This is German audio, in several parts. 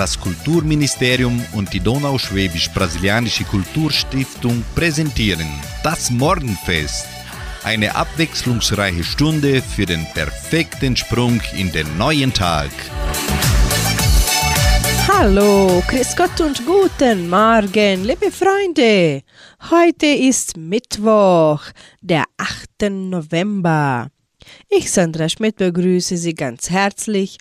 Das Kulturministerium und die Donauschwäbisch-Brasilianische Kulturstiftung präsentieren das Morgenfest. Eine abwechslungsreiche Stunde für den perfekten Sprung in den neuen Tag. Hallo, Chris Gott und guten Morgen, liebe Freunde. Heute ist Mittwoch, der 8. November. Ich, Sandra Schmidt, begrüße Sie ganz herzlich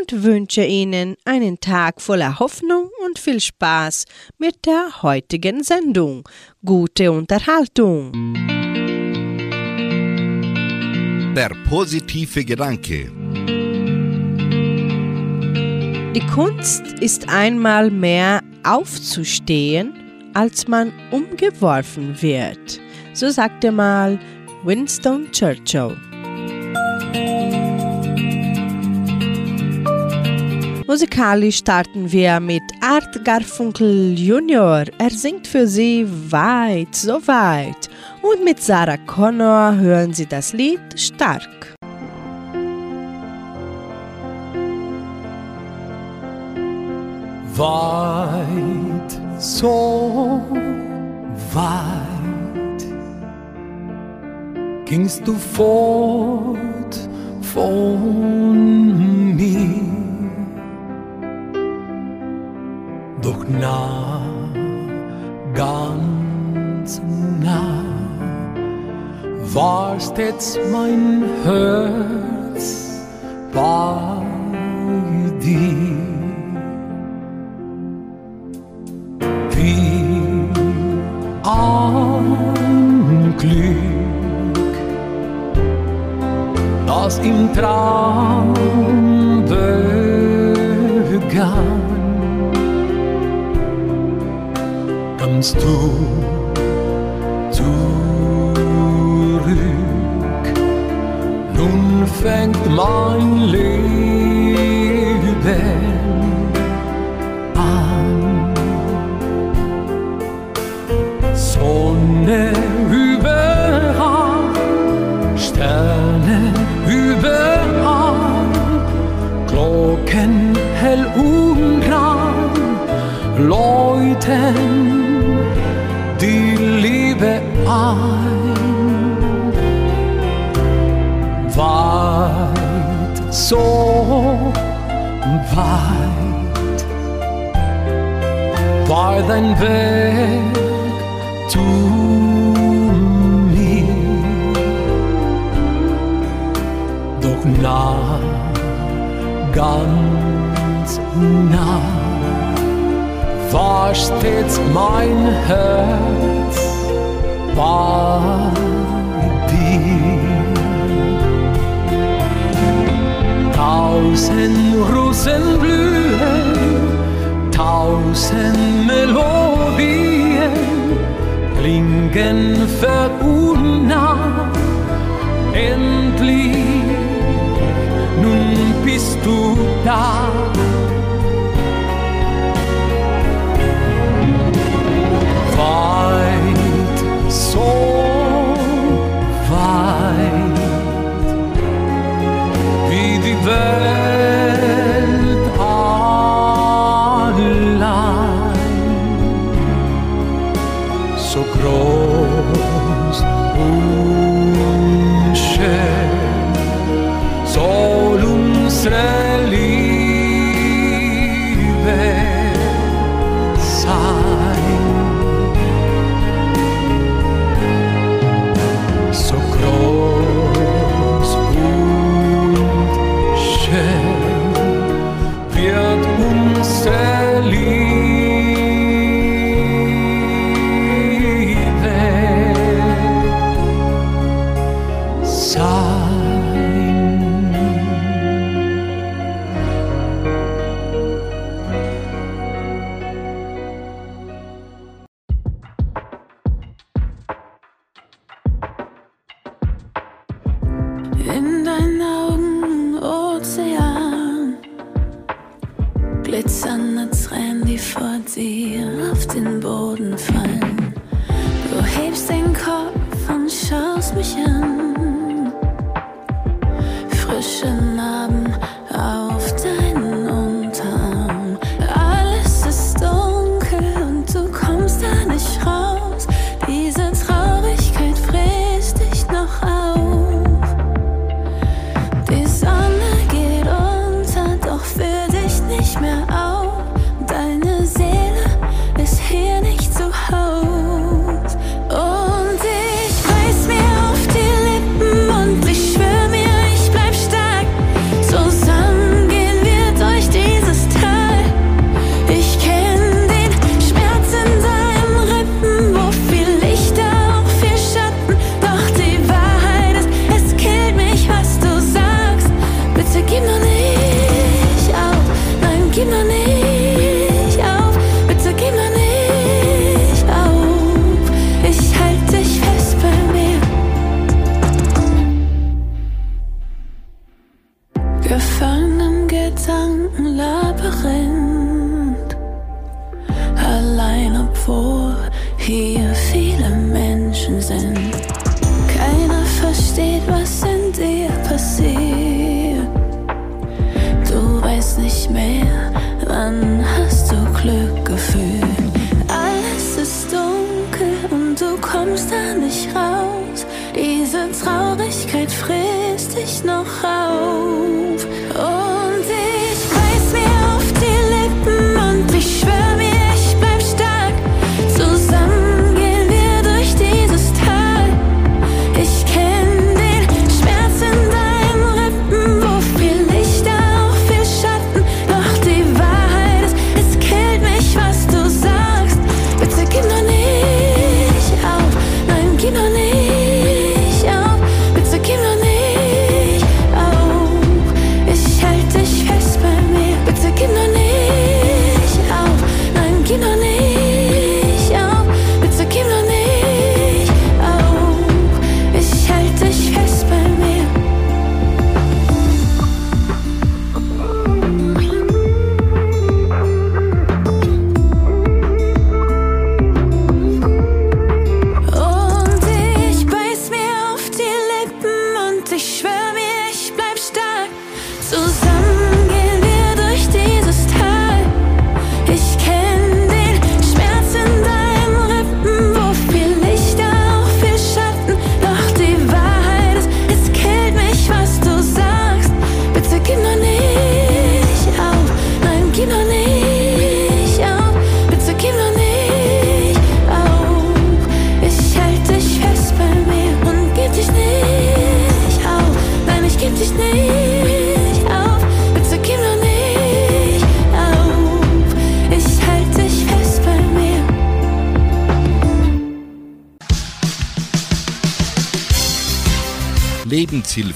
und wünsche Ihnen einen Tag voller Hoffnung und viel Spaß mit der heutigen Sendung. Gute Unterhaltung. Der positive Gedanke. Die Kunst ist einmal mehr aufzustehen, als man umgeworfen wird. So sagte mal Winston Churchill. Musikalisch starten wir mit Art Garfunkel Junior. Er singt für Sie weit, so weit. Und mit Sarah Connor hören Sie das Lied Stark. Weit, so weit gingst du fort von mir doch nah, ganz nah, warst jetzt mein Herz bei dir. Wie ein Glück, das im Traum kommst du zurück. Nun fängt mein Leben dein Weg zu mir, doch nah, ganz nah war stets mein Herz bei dir. Tausend Rosen blühen, tausend Melodien klingen verunnah. Endlich, nun bist du da. frischen Abend Suzana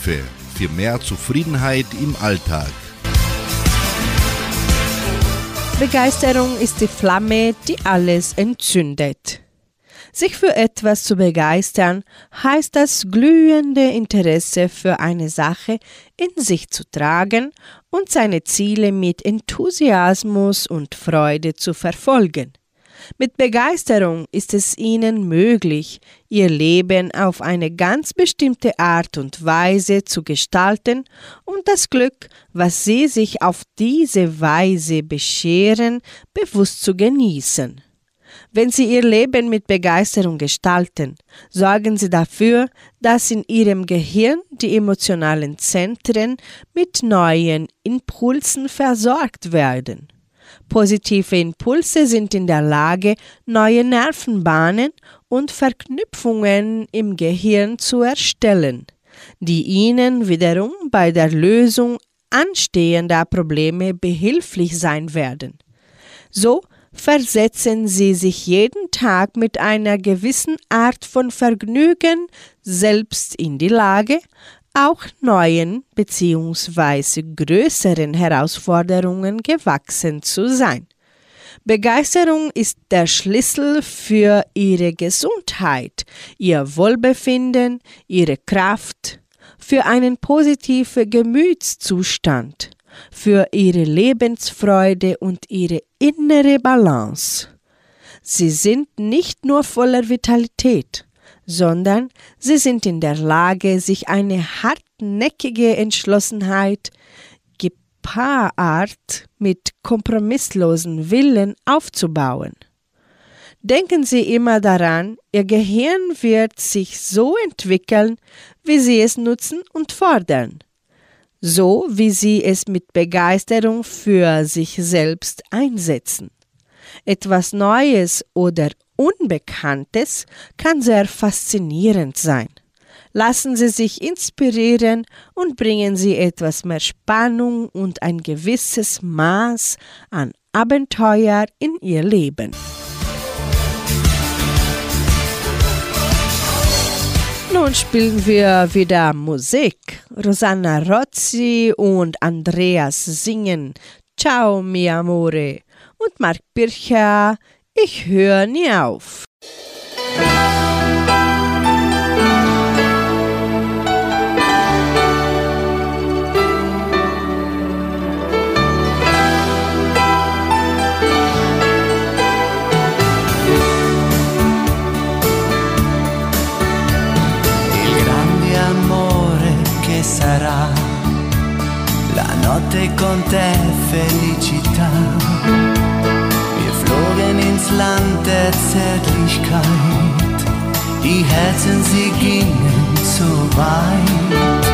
Lebenshilfe für mehr Zufriedenheit im Alltag. Begeisterung ist die Flamme, die alles entzündet. Sich für etwas zu begeistern, heißt das glühende Interesse für eine Sache in sich zu tragen und seine Ziele mit Enthusiasmus und Freude zu verfolgen. Mit Begeisterung ist es ihnen möglich, ihr Leben auf eine ganz bestimmte Art und Weise zu gestalten und das Glück, was sie sich auf diese Weise bescheren, bewusst zu genießen. Wenn Sie Ihr Leben mit Begeisterung gestalten, sorgen Sie dafür, dass in Ihrem Gehirn die emotionalen Zentren mit neuen Impulsen versorgt werden. Positive Impulse sind in der Lage, neue Nervenbahnen und Verknüpfungen im Gehirn zu erstellen, die Ihnen wiederum bei der Lösung anstehender Probleme behilflich sein werden. So versetzen Sie sich jeden Tag mit einer gewissen Art von Vergnügen selbst in die Lage, auch neuen bzw. größeren Herausforderungen gewachsen zu sein. Begeisterung ist der Schlüssel für Ihre Gesundheit, Ihr Wohlbefinden, Ihre Kraft, für einen positiven Gemütszustand, für Ihre Lebensfreude und Ihre innere Balance. Sie sind nicht nur voller Vitalität, sondern sie sind in der Lage, sich eine hartnäckige Entschlossenheit gepaart mit kompromisslosen Willen aufzubauen. Denken Sie immer daran, Ihr Gehirn wird sich so entwickeln, wie Sie es nutzen und fordern, so wie Sie es mit Begeisterung für sich selbst einsetzen. Etwas Neues oder Unbekanntes kann sehr faszinierend sein. Lassen Sie sich inspirieren und bringen Sie etwas mehr Spannung und ein gewisses Maß an Abenteuer in Ihr Leben. Nun spielen wir wieder Musik. Rosanna Rozzi und Andreas singen Ciao, mi amore und Mark Bircher. Ich höre nie auf. sarà la notte con te felicità kamen ins Land der Zärtlichkeit, die Herzen, sie gingen so weit.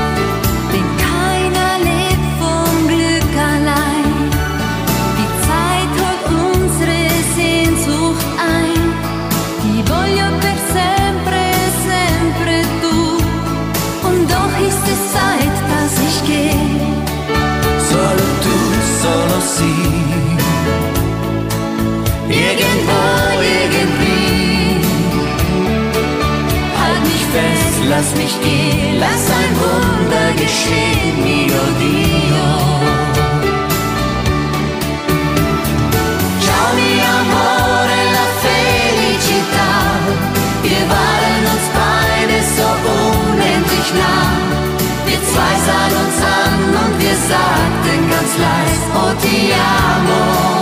lass mich gehen, lass ein Wunder geschehen, mio Dio. Ciao mio amore, la felicità, wir waren uns beide so unendlich nah. Wir zwei sahen uns an und wir sagten ganz leise, oh ti amo.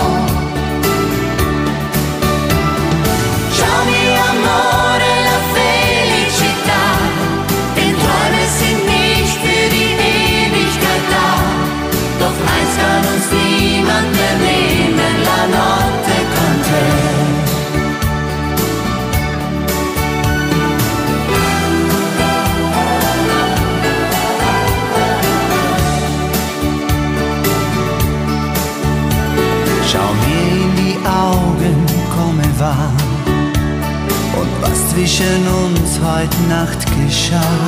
zwischen uns heute Nacht geschah.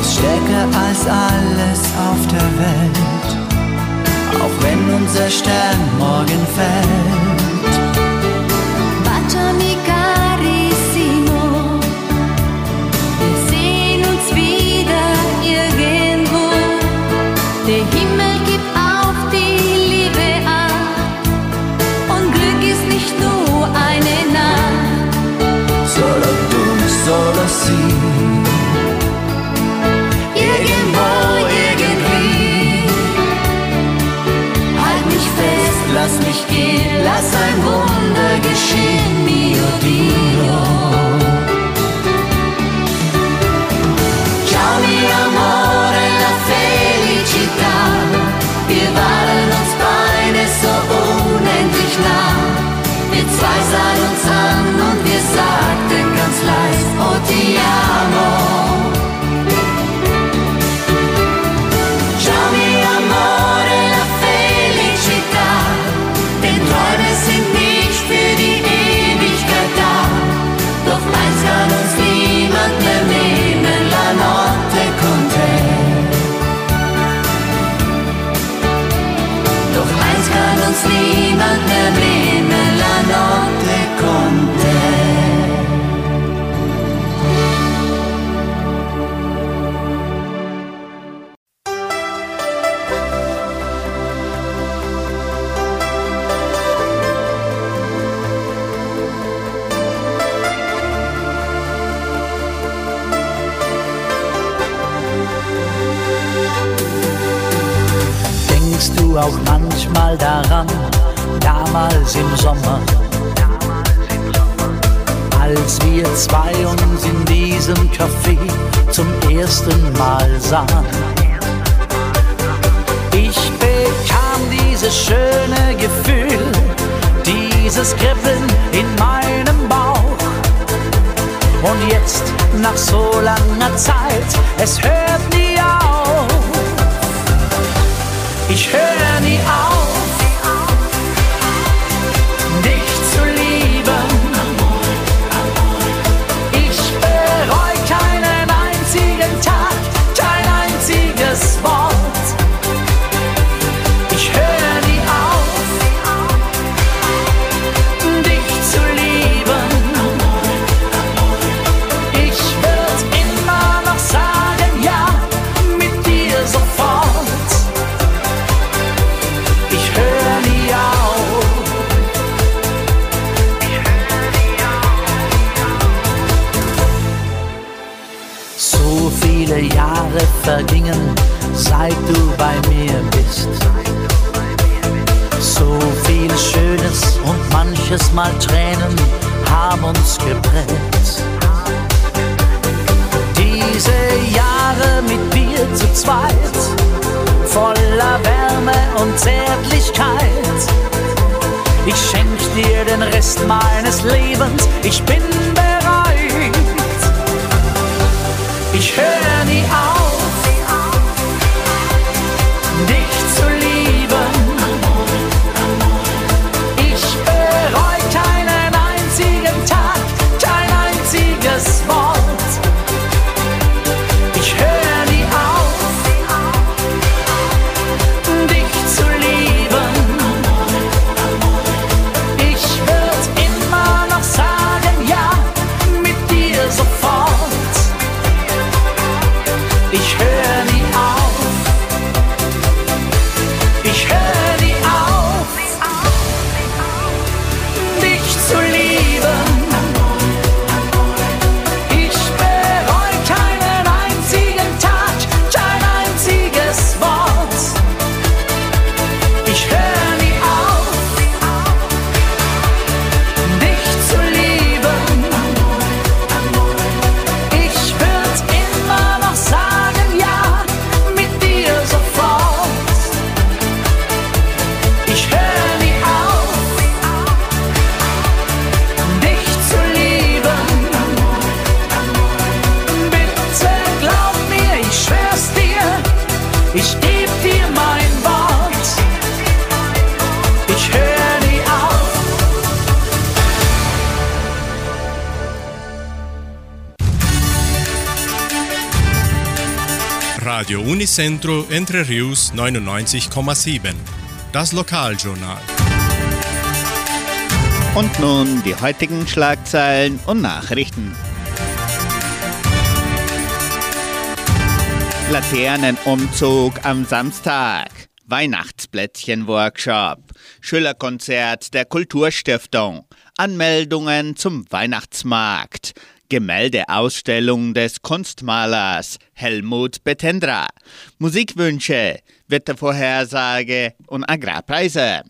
Ist stärker als alles auf der Welt, auch wenn unser Stern morgen fällt. das Kribbeln in meinem Bauch. Und jetzt, nach so langer Zeit, es hört nie auf. Ich höre manches Mal Tränen haben uns geprägt. Diese Jahre mit dir zu zweit, voller Wärme und Zärtlichkeit. Ich schenk dir den Rest meines Lebens, ich bin bereit. Ich höre nie auf Unicentro Entre Rius 99,7. Das Lokaljournal. Und nun die heutigen Schlagzeilen und Nachrichten. Laternenumzug am Samstag. Weihnachtsplätzchen-Workshop. Schülerkonzert der Kulturstiftung. Anmeldungen zum Weihnachtsmarkt. Gemäldeausstellung des Kunstmalers Helmut Betendra. Musikwünsche, Wettervorhersage und Agrarpreise.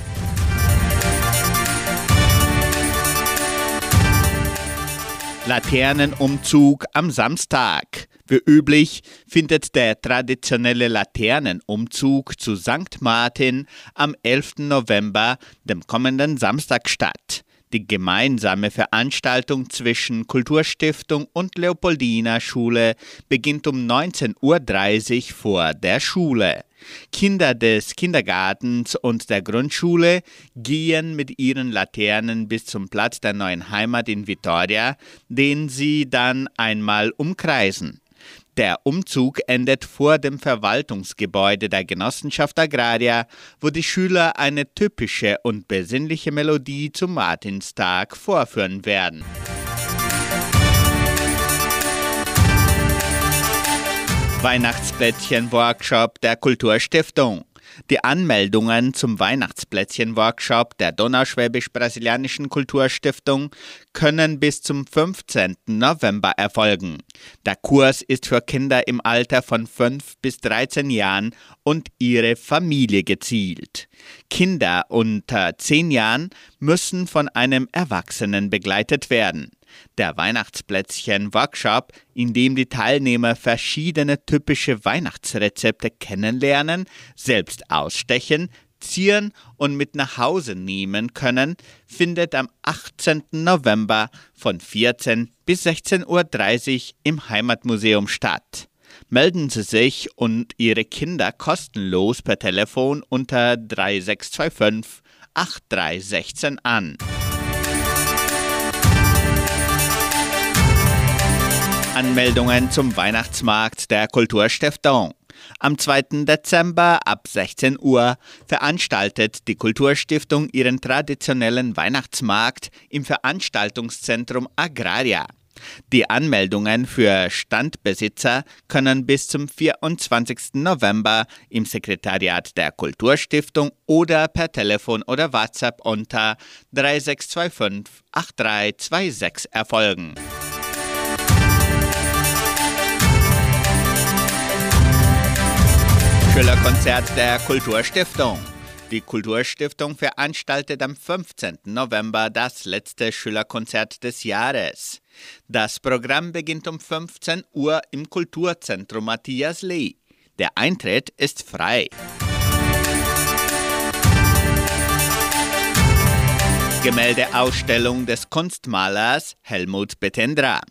Laternenumzug am Samstag. Wie üblich findet der traditionelle Laternenumzug zu St. Martin am 11. November, dem kommenden Samstag statt. Die gemeinsame Veranstaltung zwischen Kulturstiftung und Leopoldina Schule beginnt um 19.30 Uhr vor der Schule. Kinder des Kindergartens und der Grundschule gehen mit ihren Laternen bis zum Platz der neuen Heimat in Vitoria, den sie dann einmal umkreisen. Der Umzug endet vor dem Verwaltungsgebäude der Genossenschaft Agraria, wo die Schüler eine typische und besinnliche Melodie zum Martinstag vorführen werden. Weihnachtsplätzchen-Workshop der Kulturstiftung. Die Anmeldungen zum Weihnachtsplätzchen-Workshop der Donauschwäbisch-Brasilianischen Kulturstiftung können bis zum 15. November erfolgen. Der Kurs ist für Kinder im Alter von 5 bis 13 Jahren und ihre Familie gezielt. Kinder unter 10 Jahren müssen von einem Erwachsenen begleitet werden. Der Weihnachtsplätzchen-Workshop, in dem die Teilnehmer verschiedene typische Weihnachtsrezepte kennenlernen, selbst ausstechen, zieren und mit nach Hause nehmen können, findet am 18. November von 14 bis 16.30 Uhr im Heimatmuseum statt. Melden Sie sich und Ihre Kinder kostenlos per Telefon unter 3625 8316 an. Anmeldungen zum Weihnachtsmarkt der Kulturstiftung. Am 2. Dezember ab 16 Uhr veranstaltet die Kulturstiftung ihren traditionellen Weihnachtsmarkt im Veranstaltungszentrum Agraria. Die Anmeldungen für Standbesitzer können bis zum 24. November im Sekretariat der Kulturstiftung oder per Telefon oder WhatsApp unter 3625 8326 erfolgen. Schülerkonzert der Kulturstiftung. Die Kulturstiftung veranstaltet am 15. November das letzte Schülerkonzert des Jahres. Das Programm beginnt um 15 Uhr im Kulturzentrum Matthias Lee. Der Eintritt ist frei. Gemäldeausstellung des Kunstmalers Helmut Betendra.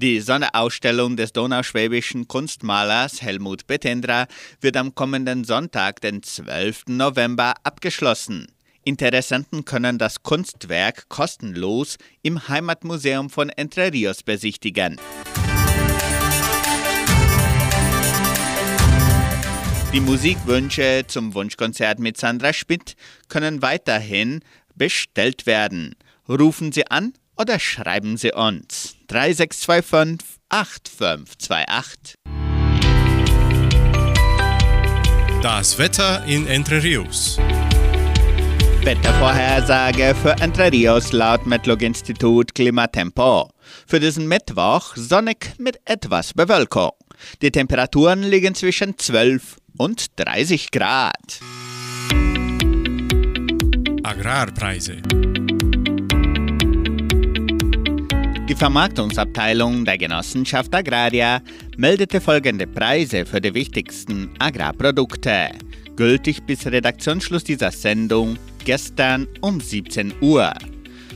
Die Sonderausstellung des donauschwäbischen Kunstmalers Helmut Betendra wird am kommenden Sonntag, den 12. November, abgeschlossen. Interessenten können das Kunstwerk kostenlos im Heimatmuseum von Entre Rios besichtigen. Die Musikwünsche zum Wunschkonzert mit Sandra Schmidt können weiterhin bestellt werden. Rufen Sie an oder schreiben Sie uns 3625 8528. Das Wetter in Entre Rios. Wettervorhersage für Entre Rios laut Metlog-Institut Klimatempo. Für diesen Mittwoch sonnig mit etwas Bewölkung. Die Temperaturen liegen zwischen 12 und 30 Grad. Agrarpreise. Vermarktungsabteilung der Genossenschaft Agraria meldete folgende Preise für die wichtigsten Agrarprodukte. Gültig bis Redaktionsschluss dieser Sendung gestern um 17 Uhr.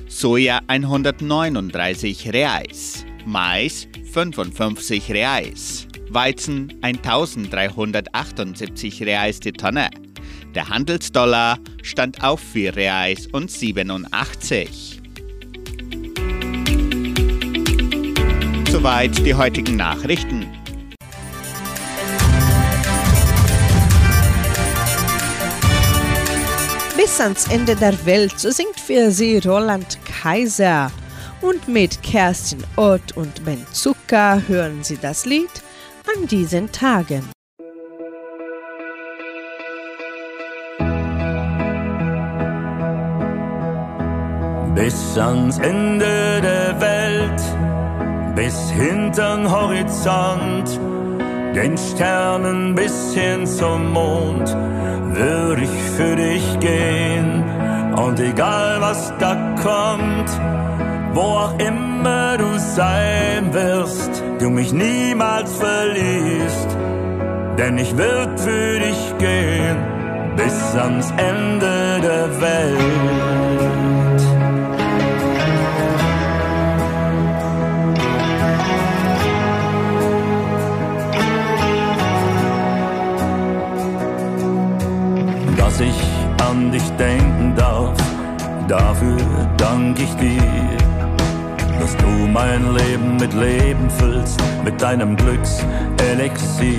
Soja 139 Reais, Mais 55 Reais, Weizen 1378 Reais die Tonne. Der Handelsdollar stand auf 4 Reais und 87. Soweit die heutigen Nachrichten. Bis ans Ende der Welt so singt für Sie Roland Kaiser. Und mit Kerstin Ott und Ben Zucker hören Sie das Lied an diesen Tagen. Bis ans Ende der Welt, bis hintern Horizont, den Sternen bis hin zum Mond, würde ich für dich gehen. Und egal was da kommt, wo auch immer du sein wirst, du mich niemals verlierst, denn ich würde für dich gehen bis ans Ende der Welt. An dich denken darf, dafür dank ich dir dass du mein Leben mit Leben füllst, mit deinem Glückselixier.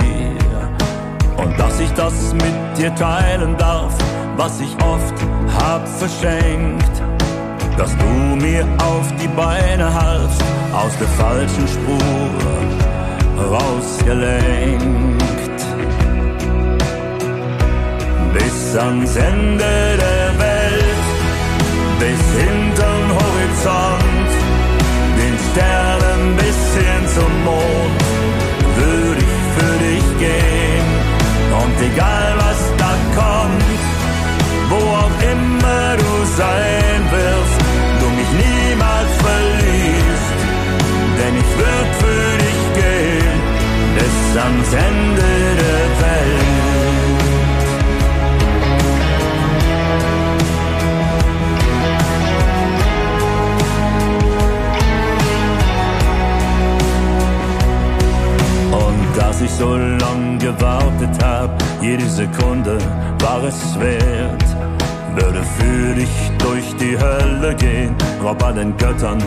Und dass ich das mit dir teilen darf, was ich oft hab verschenkt. Dass du mir auf die Beine halfst, aus der falschen Spur rausgelenkt. Bis ans Ende der Welt, bis hinterm Horizont den Sternen bis hin zum Mond würde ich für dich gehen. Und egal was da kommt, wo auch immer du sein wirst, du mich niemals verlierst, denn ich würde für dich gehen bis ans Ende der Welt. Ich so lang gewartet hab, jede Sekunde war es wert. Würde für dich durch die Hölle gehen, rob allen Göttern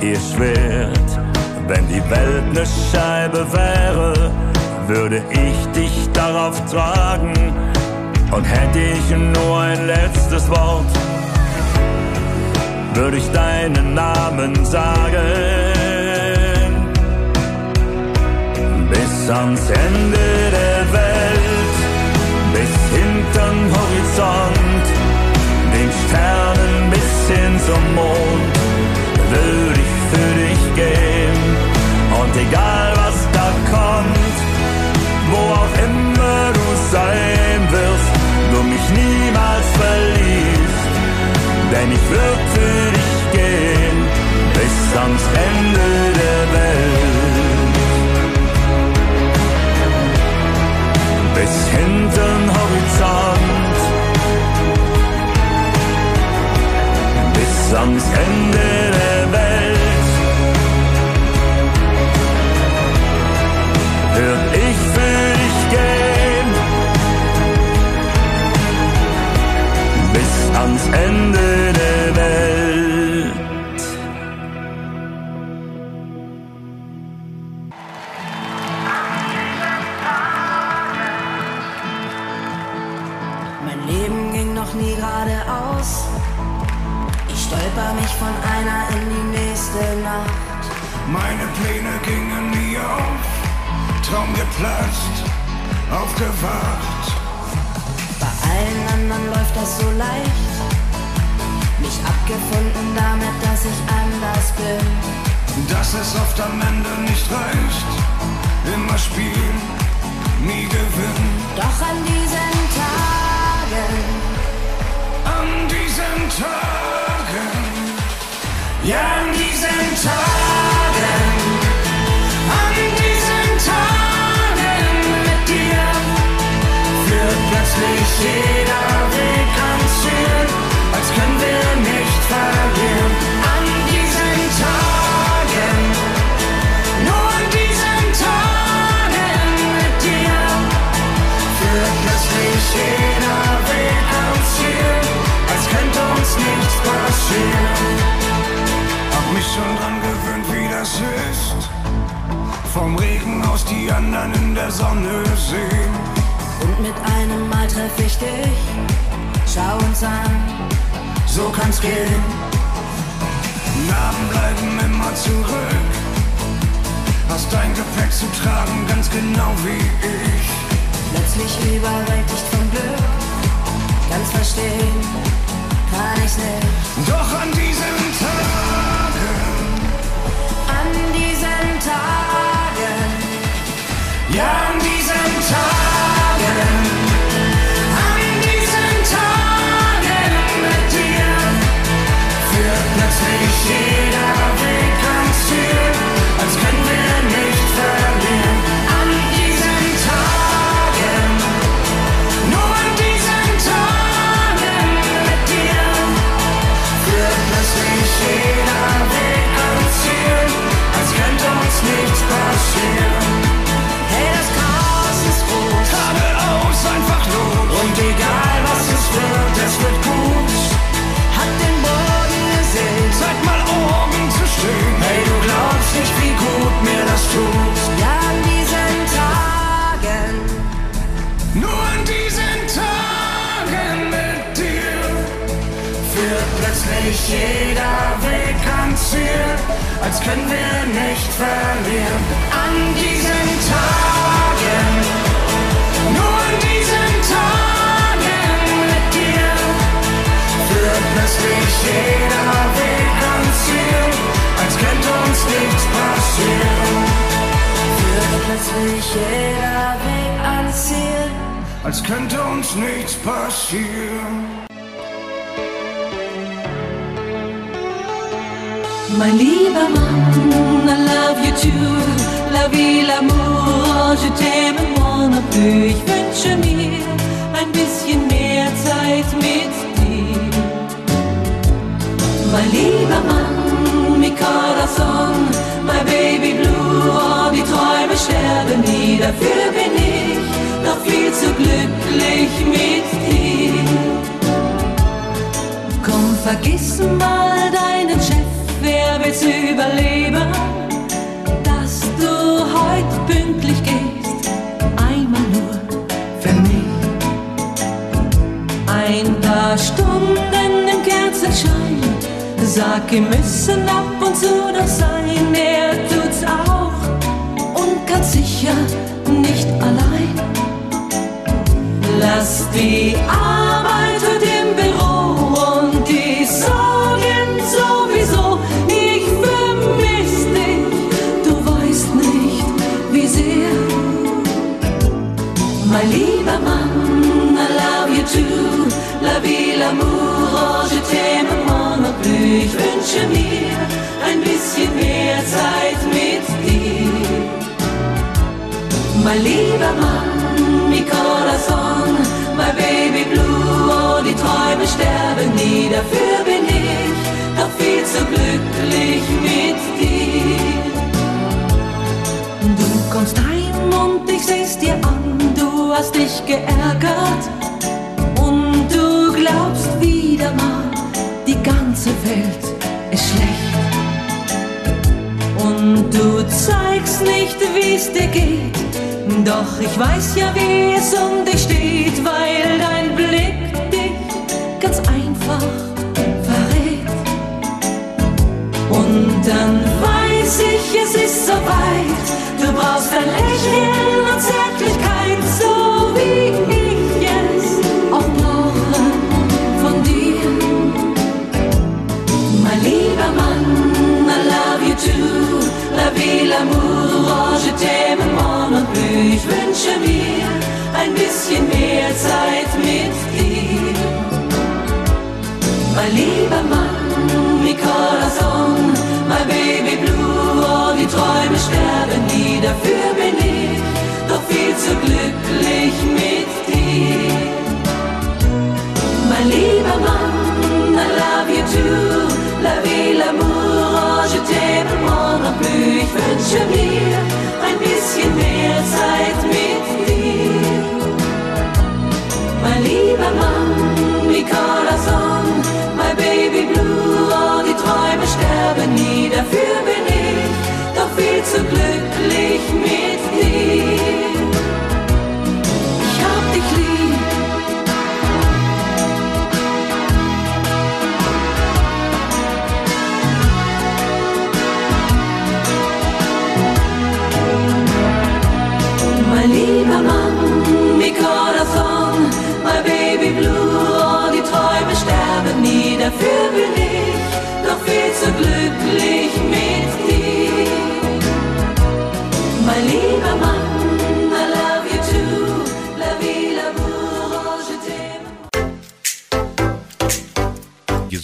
ihr Schwert. Wenn die Welt ne Scheibe wäre, würde ich dich darauf tragen. Und hätte ich nur ein letztes Wort, würde ich deinen Namen sagen. Bis ans Ende der Welt, bis hintern Horizont, den Sternen bis hin zum Mond, würde ich für dich gehen. Und egal was da kommt, wo auch immer du sein wirst, du mich niemals verlierst, denn ich würde für dich gehen, bis ans Ende der hinten Horizont. Bis ans Ende Hast dein Gepäck zu tragen, ganz genau wie ich. plötzlich überwältigt vom Glück. Ganz verstehen kann ich's nicht. Doch an diesen Tagen, An diesen Tagen, ja jeder Weg ans Ziel, als können wir nicht verlieren. An diesen Tagen, nur an diesen Tagen mit dir führt plötzlich jeder Weg ans Ziel, als könnte uns nichts passieren. führt plötzlich jeder Weg ans Ziel. als könnte uns nichts passieren. Mein lieber Mann, I love you too. La vie, l'amour, je t'aime moi non plus. Ich wünsche mir ein bisschen mehr Zeit mit dir. Mein lieber Mann, mi corazon, my baby blue. Oh, die Träume sterben nie, dafür bin ich noch viel zu glücklich mit dir. Komm, vergiss mal deinen Chef, wer will's überleben? Dass du heute pünktlich gehst, einmal nur für mich. Ein paar Stunden im Kerzenschein, sag, wir müssen ab und zu doch sein, er tut's auch und ganz sicher nicht allein. Lass die Arbeit lieber Mann, mi corazón, my baby blue, oh, die Träume sterben nie, dafür bin ich doch viel zu glücklich mit dir. Du kommst heim und ich seh's dir an, du hast dich geärgert und du glaubst wieder mal, die ganze Welt ist schlecht. Und du zeigst nicht, wie's dir geht doch ich weiß ja, wie es um dich steht, weil dein Blick dich ganz einfach verrät. Und dann weiß ich, es ist soweit,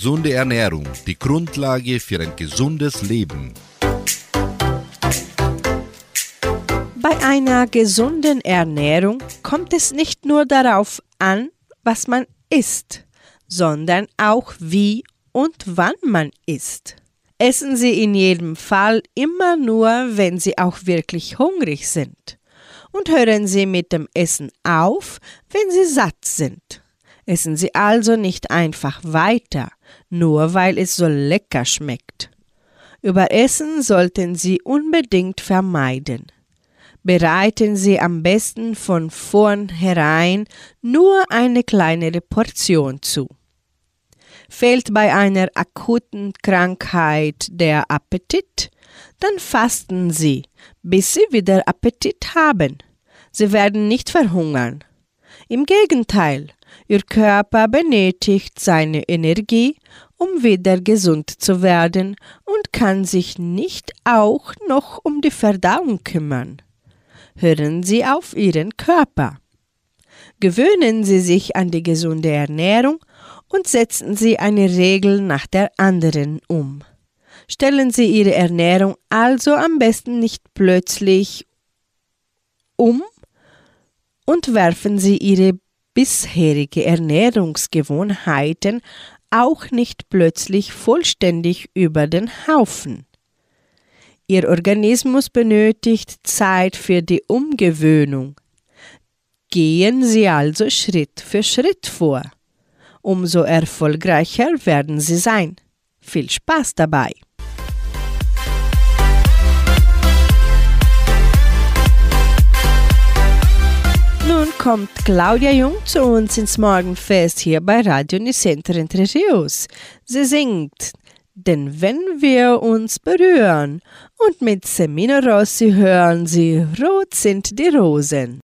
Gesunde Ernährung, die Grundlage für ein gesundes Leben. Bei einer gesunden Ernährung kommt es nicht nur darauf an, was man isst, sondern auch wie und wann man isst. Essen Sie in jedem Fall immer nur, wenn Sie auch wirklich hungrig sind. Und hören Sie mit dem Essen auf, wenn Sie satt sind. Essen Sie also nicht einfach weiter, nur weil es so lecker schmeckt. Überessen sollten Sie unbedingt vermeiden. Bereiten Sie am besten von vornherein nur eine kleinere Portion zu. Fehlt bei einer akuten Krankheit der Appetit, dann fasten Sie, bis Sie wieder Appetit haben. Sie werden nicht verhungern. Im Gegenteil, Ihr Körper benötigt seine Energie, um wieder gesund zu werden und kann sich nicht auch noch um die Verdauung kümmern. Hören Sie auf Ihren Körper. Gewöhnen Sie sich an die gesunde Ernährung und setzen Sie eine Regel nach der anderen um. Stellen Sie Ihre Ernährung also am besten nicht plötzlich um und werfen Sie Ihre bisherige Ernährungsgewohnheiten auch nicht plötzlich vollständig über den Haufen. Ihr Organismus benötigt Zeit für die Umgewöhnung. Gehen Sie also Schritt für Schritt vor. Umso erfolgreicher werden Sie sein. Viel Spaß dabei! Kommt Claudia Jung zu uns ins Morgenfest hier bei Radio Nicenter Entre Rios. Sie singt Denn wenn wir uns berühren und mit Semino Rossi hören sie Rot sind die Rosen.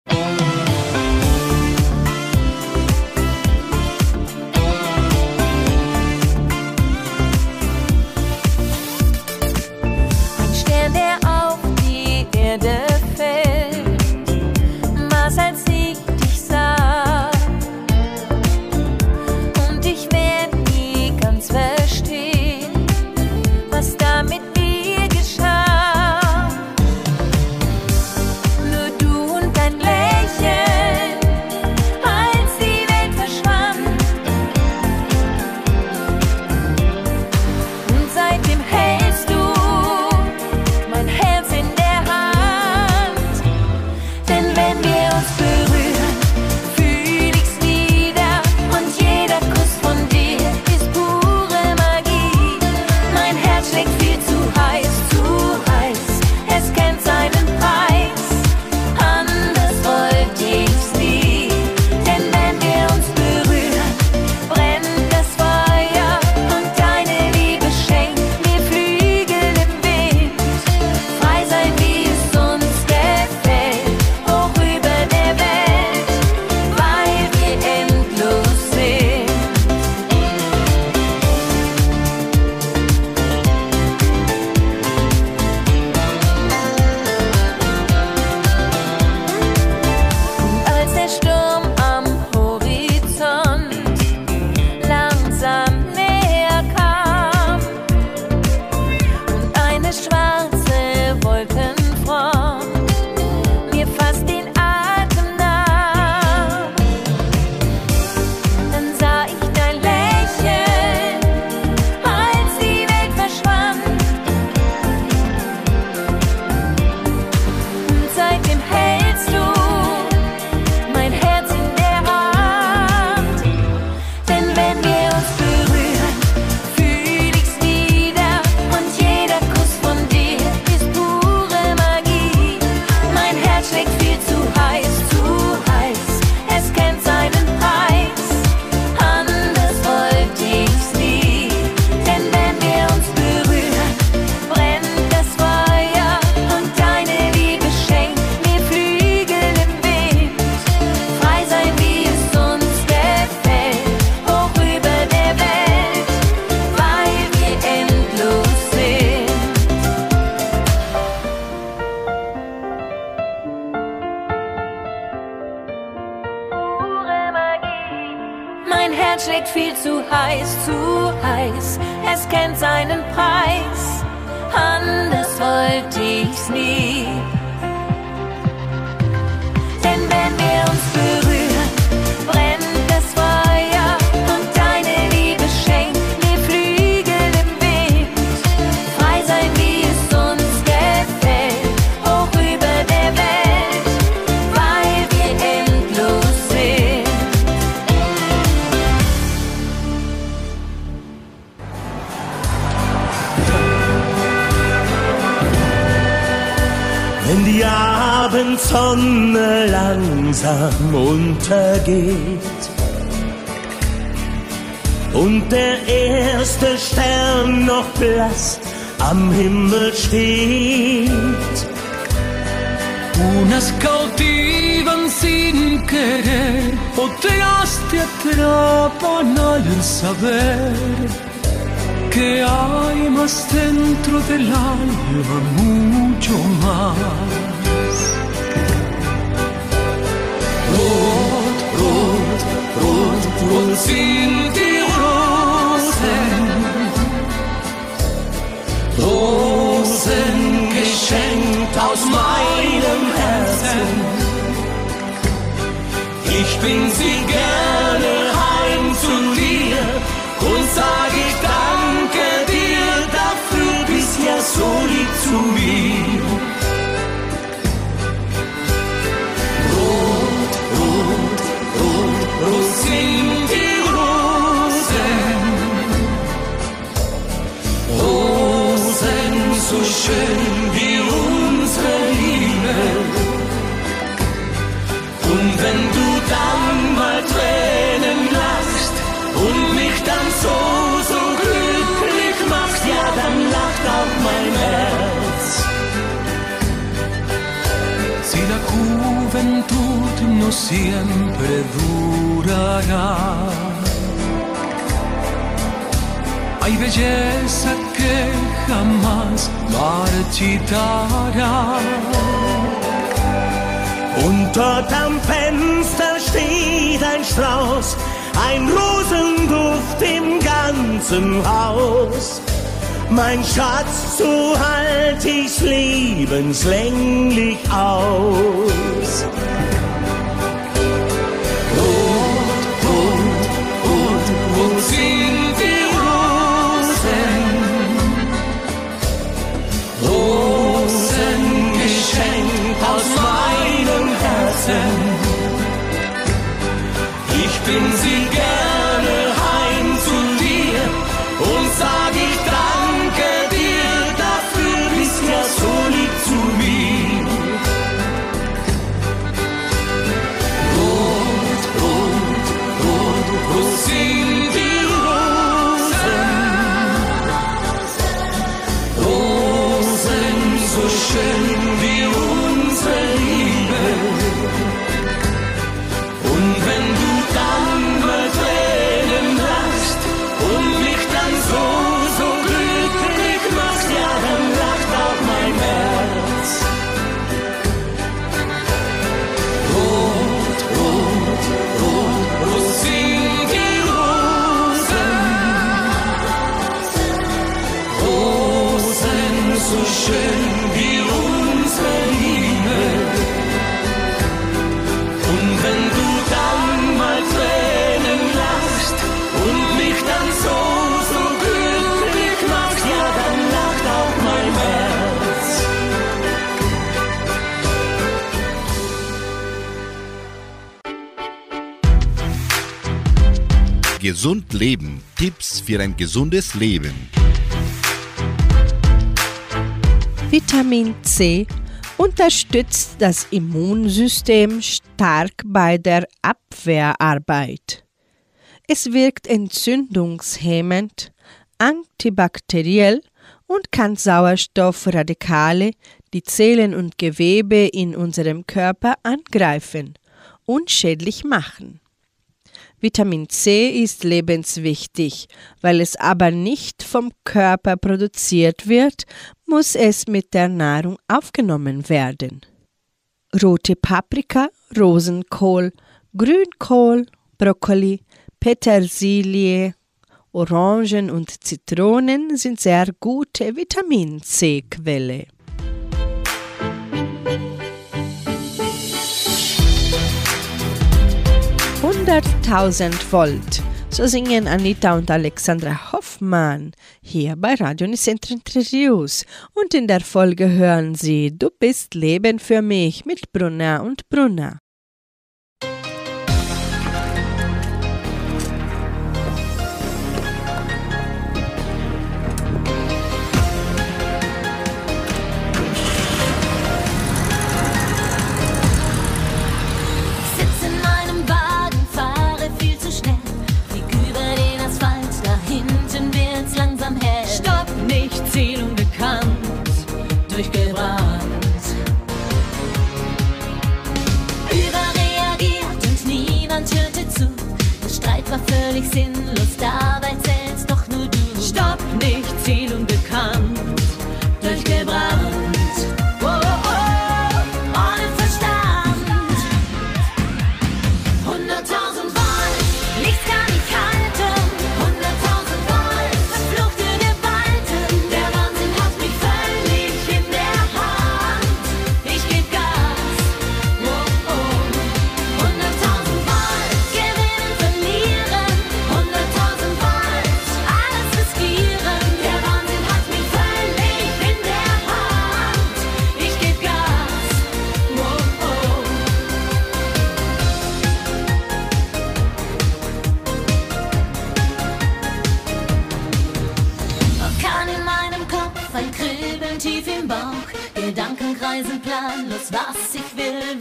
Unas cautivas sin querer, otras te atrapan al saber que hay más dentro del alma, mucho más. Rot, rot, rot, rot sind die Rosen. Rosen Ich bin sie no siempre durará, hay belleza que jamás marchitará. Unterm Fenster steht ein Strauß, ein Rosenduft im ganzen Haus. Mein Schatz, so halt ich's lebenslänglich aus. Leben. Tipps für ein gesundes Leben. Vitamin C unterstützt das Immunsystem stark bei der Abwehrarbeit. Es wirkt entzündungshemmend, antibakteriell und kann Sauerstoffradikale, die Zellen und Gewebe in unserem Körper angreifen und schädlich machen. Vitamin C ist lebenswichtig, weil es aber nicht vom Körper produziert wird, muss es mit der Nahrung aufgenommen werden. Rote Paprika, Rosenkohl, Grünkohl, Brokkoli, Petersilie, Orangen und Zitronen sind sehr gute Vitamin C-Quelle. 100.000 Volt. So singen Anita und Alexandra Hoffmann hier bei Radio Nicentro Interviews. Und in der Folge hören Sie Du bist Leben für mich mit Brunner und Brunner. durchgebrannt. Überreagiert und niemand hörte zu. Der Streit war völlig sinnlos, dabei zählt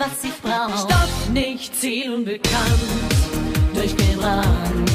was ich brauch. Stopp, nicht Ziel zielunbekannt, durchgebrannt.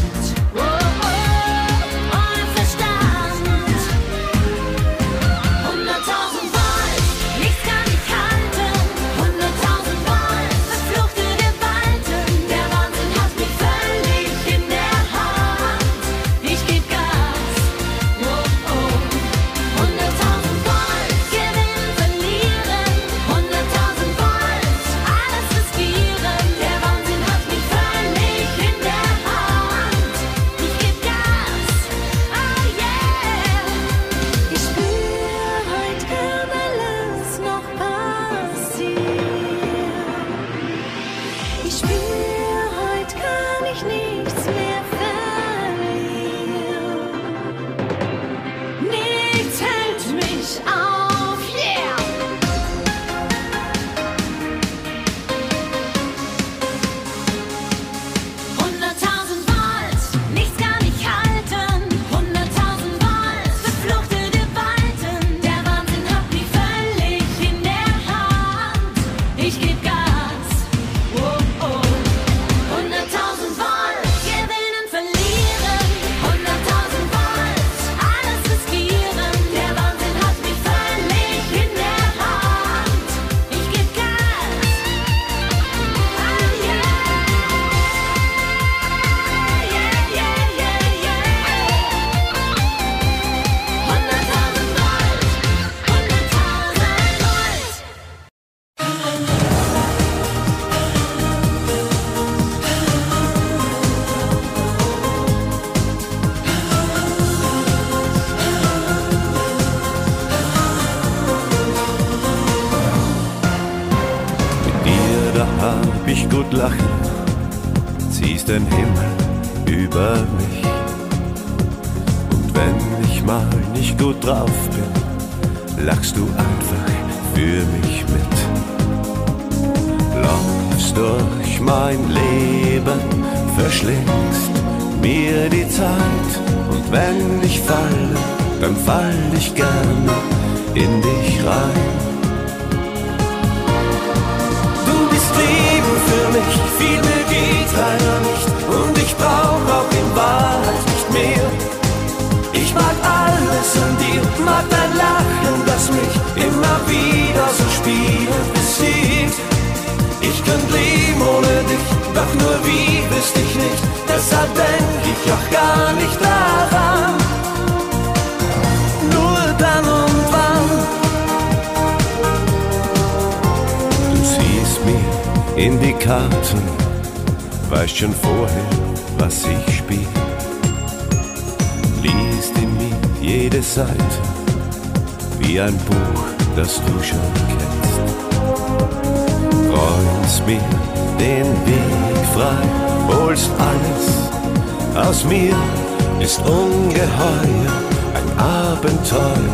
Abenteuer,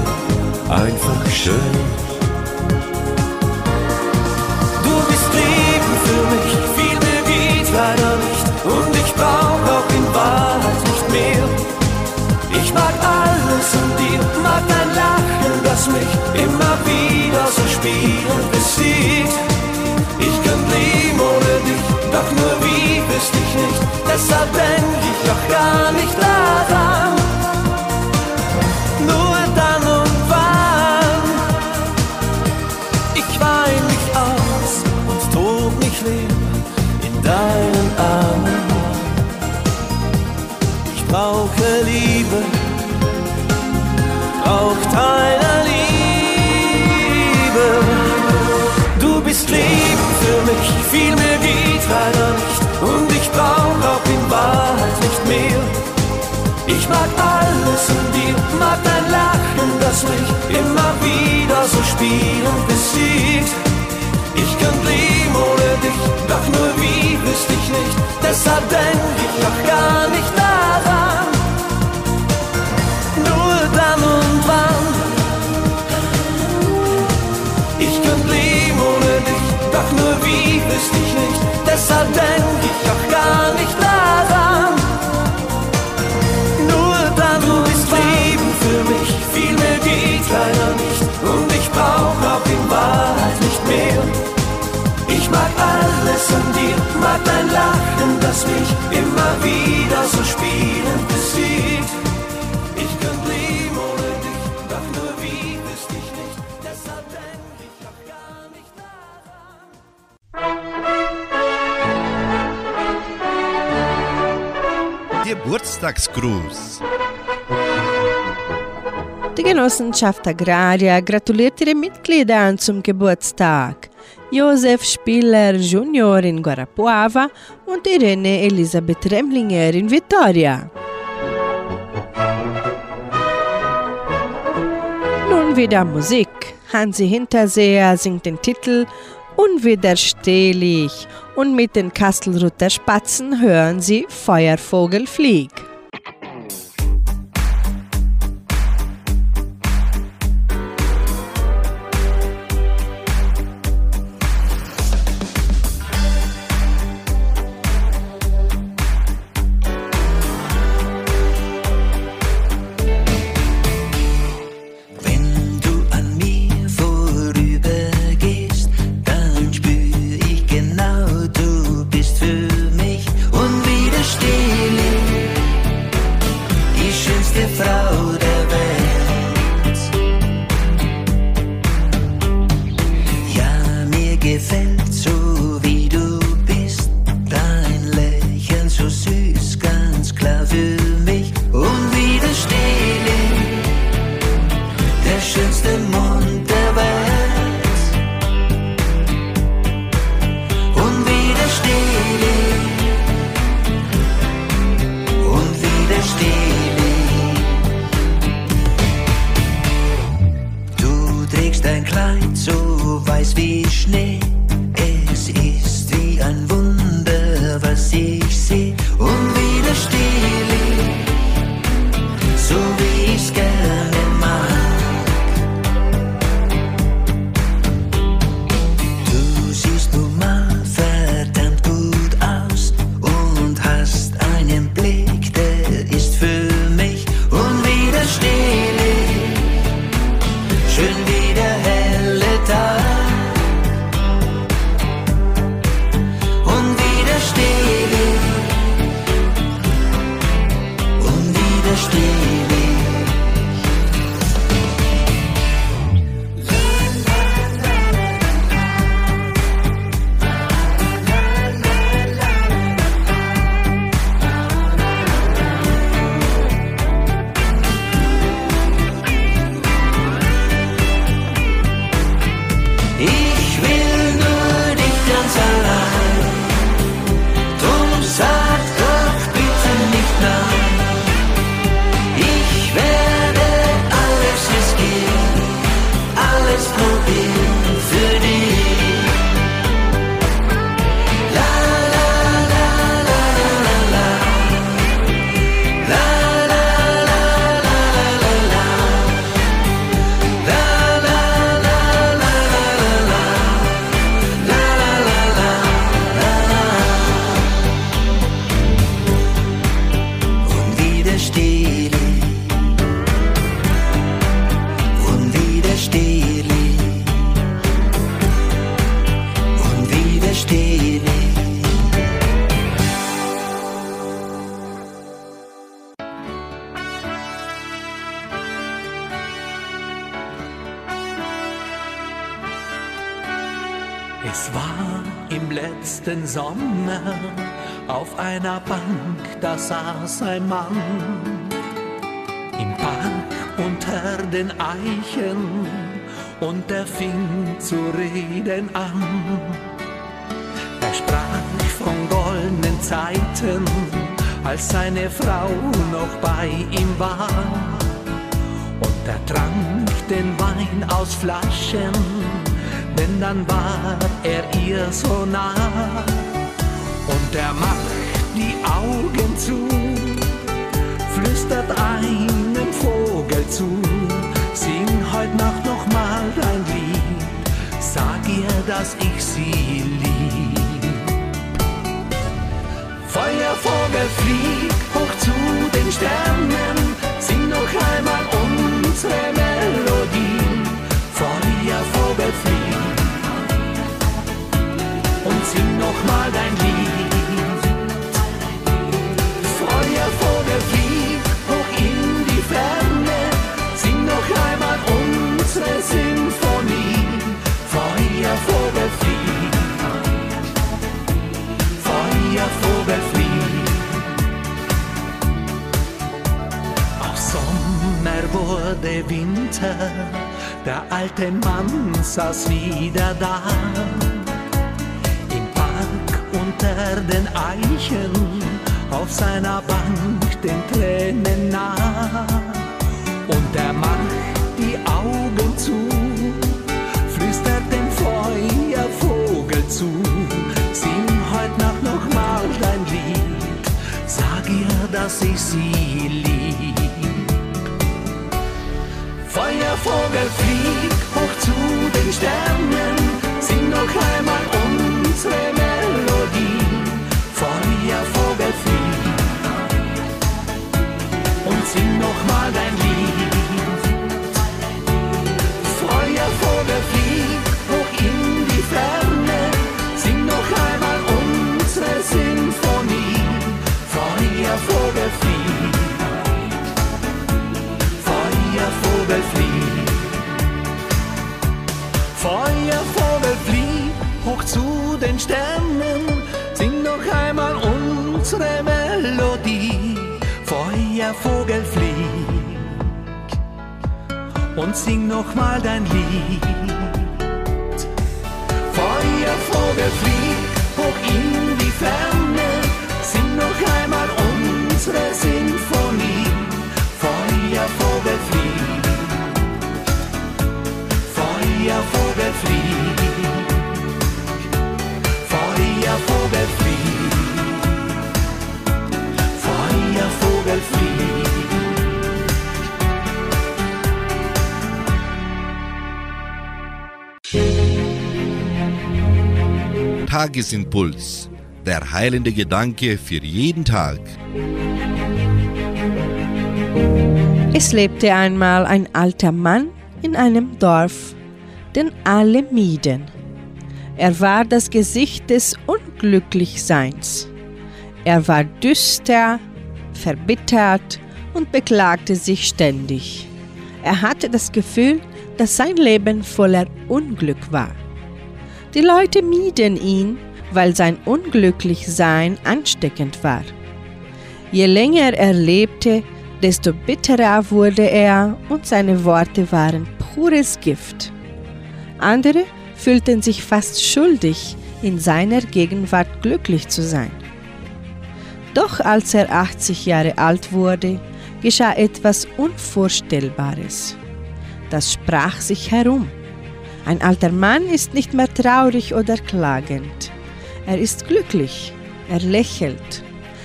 einfach schön. Du bist Leben für mich, viel mehr geht leider nicht und ich brauch auch in Wahrheit nicht mehr. Ich mag alles an dir, mag dein Lachen, das mich immer wieder so spielend besiegt. Ich kann leben ohne dich, doch nur wie wüsste ich nicht, deshalb denk ich doch gar nicht daran. Mag dein Lachen, das mich immer wieder so spielend besiegt. Ich kann leben ohne dich, doch nur wie wüsste ich nicht. Deshalb denk ich doch gar nicht daran. Nur dann und wann. Ich kann leben ohne dich, doch nur wie wüsste ich nicht. Deshalb denk ich doch mag dein Lachen, das mich immer wieder so spielend besiegt. Ich kann leben ohne dich, doch nur wie wüsste ich nicht. Deshalb denk ich doch gar nicht Geburtstagsgruß. Die Genossenschaft Agraria gratuliert ihre Mitglieder zum Geburtstag. Josef Spiller Junior in Guarapuava und Irene Elisabeth Remlinger in Vitoria. Nun wieder Musik. Hansi Hinterseher singt den Titel Unwiderstehlich und mit den Kastelruther Spatzen hören Sie Feuervogel flieg. Sommer auf einer Bank, da saß ein Mann im Park unter den Eichen und er fing zu reden an. Er sprach von goldenen Zeiten, als seine Frau noch bei ihm war. Und er trank den Wein aus Flaschen, denn dann war er ihr so nah. Und er macht die Augen zu, flüstert einem Vogel zu, sing heut Nacht noch mal dein Lied, sag ihr, dass ich sie lieb. Feuervogel, flieg hoch zu den Sternen, sing noch einmal unsere Melodie. Feuervogel, flieg und sing noch mal dein Lied. Wurde Winter, der alte Mann saß wieder da unter den Eichen auf seiner Bank den Tränen nah. Und er macht die Augen zu, flüstert dem Feuervogel zu, sing heut Nacht noch mal dein Lied, sag ihr, dass ich sie Feuervogel, flieg hoch zu den Sternen, sing noch einmal unsere den Sternen, sing noch einmal unsere Melodie. Feuervogel, flieg und sing noch mal dein Lied. Feuervogel, flieg hoch in die Ferne, sing noch einmal unsere Sinfonie. Feuervogel, flieg, Feuervogel, flieg, Tagesimpuls. Der heilende Gedanke für jeden Tag. Es lebte einmal ein alter Mann in einem Dorf, den alle mieden. Er war das Gesicht des Unglücklichseins. Er war düster, verbittert und beklagte sich ständig. Er hatte das Gefühl, dass sein Leben voller Unglück war. Die Leute mieden ihn, weil sein Unglücklichsein ansteckend war. Je länger er lebte, desto bitterer wurde er und seine Worte waren pures Gift. Andere fühlten sich fast schuldig, in seiner Gegenwart glücklich zu sein. Doch als er 80 Jahre alt wurde, geschah etwas Unvorstellbares. Das sprach sich herum. Ein alter Mann ist nicht mehr traurig oder klagend. Er ist glücklich, er lächelt.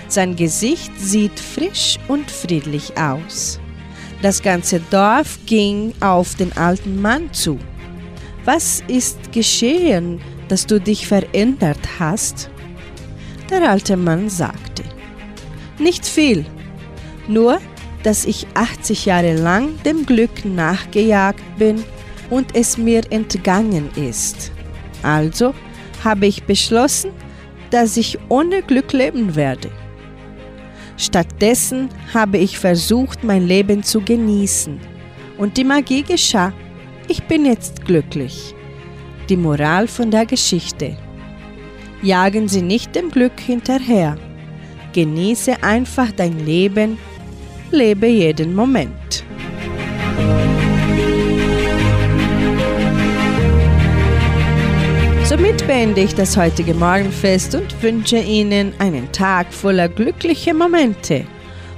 Sein Gesicht sieht frisch und friedlich aus. Das ganze Dorf ging auf den alten Mann zu. Was ist geschehen, dass du dich verändert hast? Der alte Mann sagte, nicht viel, nur dass ich 80 Jahre lang dem Glück nachgejagt bin und es mir entgangen ist. Also habe ich beschlossen, dass ich ohne Glück leben werde. Stattdessen habe ich versucht, mein Leben zu genießen. Und die Magie geschah. Ich bin jetzt glücklich. Die Moral von der Geschichte. Jagen Sie nicht dem Glück hinterher. Genieße einfach dein Leben. Lebe jeden Moment. Somit beende ich das heutige Morgenfest und wünsche Ihnen einen Tag voller glücklicher Momente.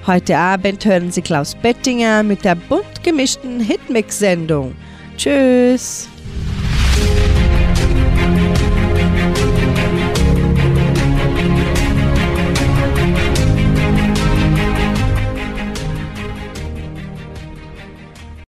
Heute Abend hören Sie Klaus Bettinger mit der bunt gemischten Hitmix-Sendung. Tschüss!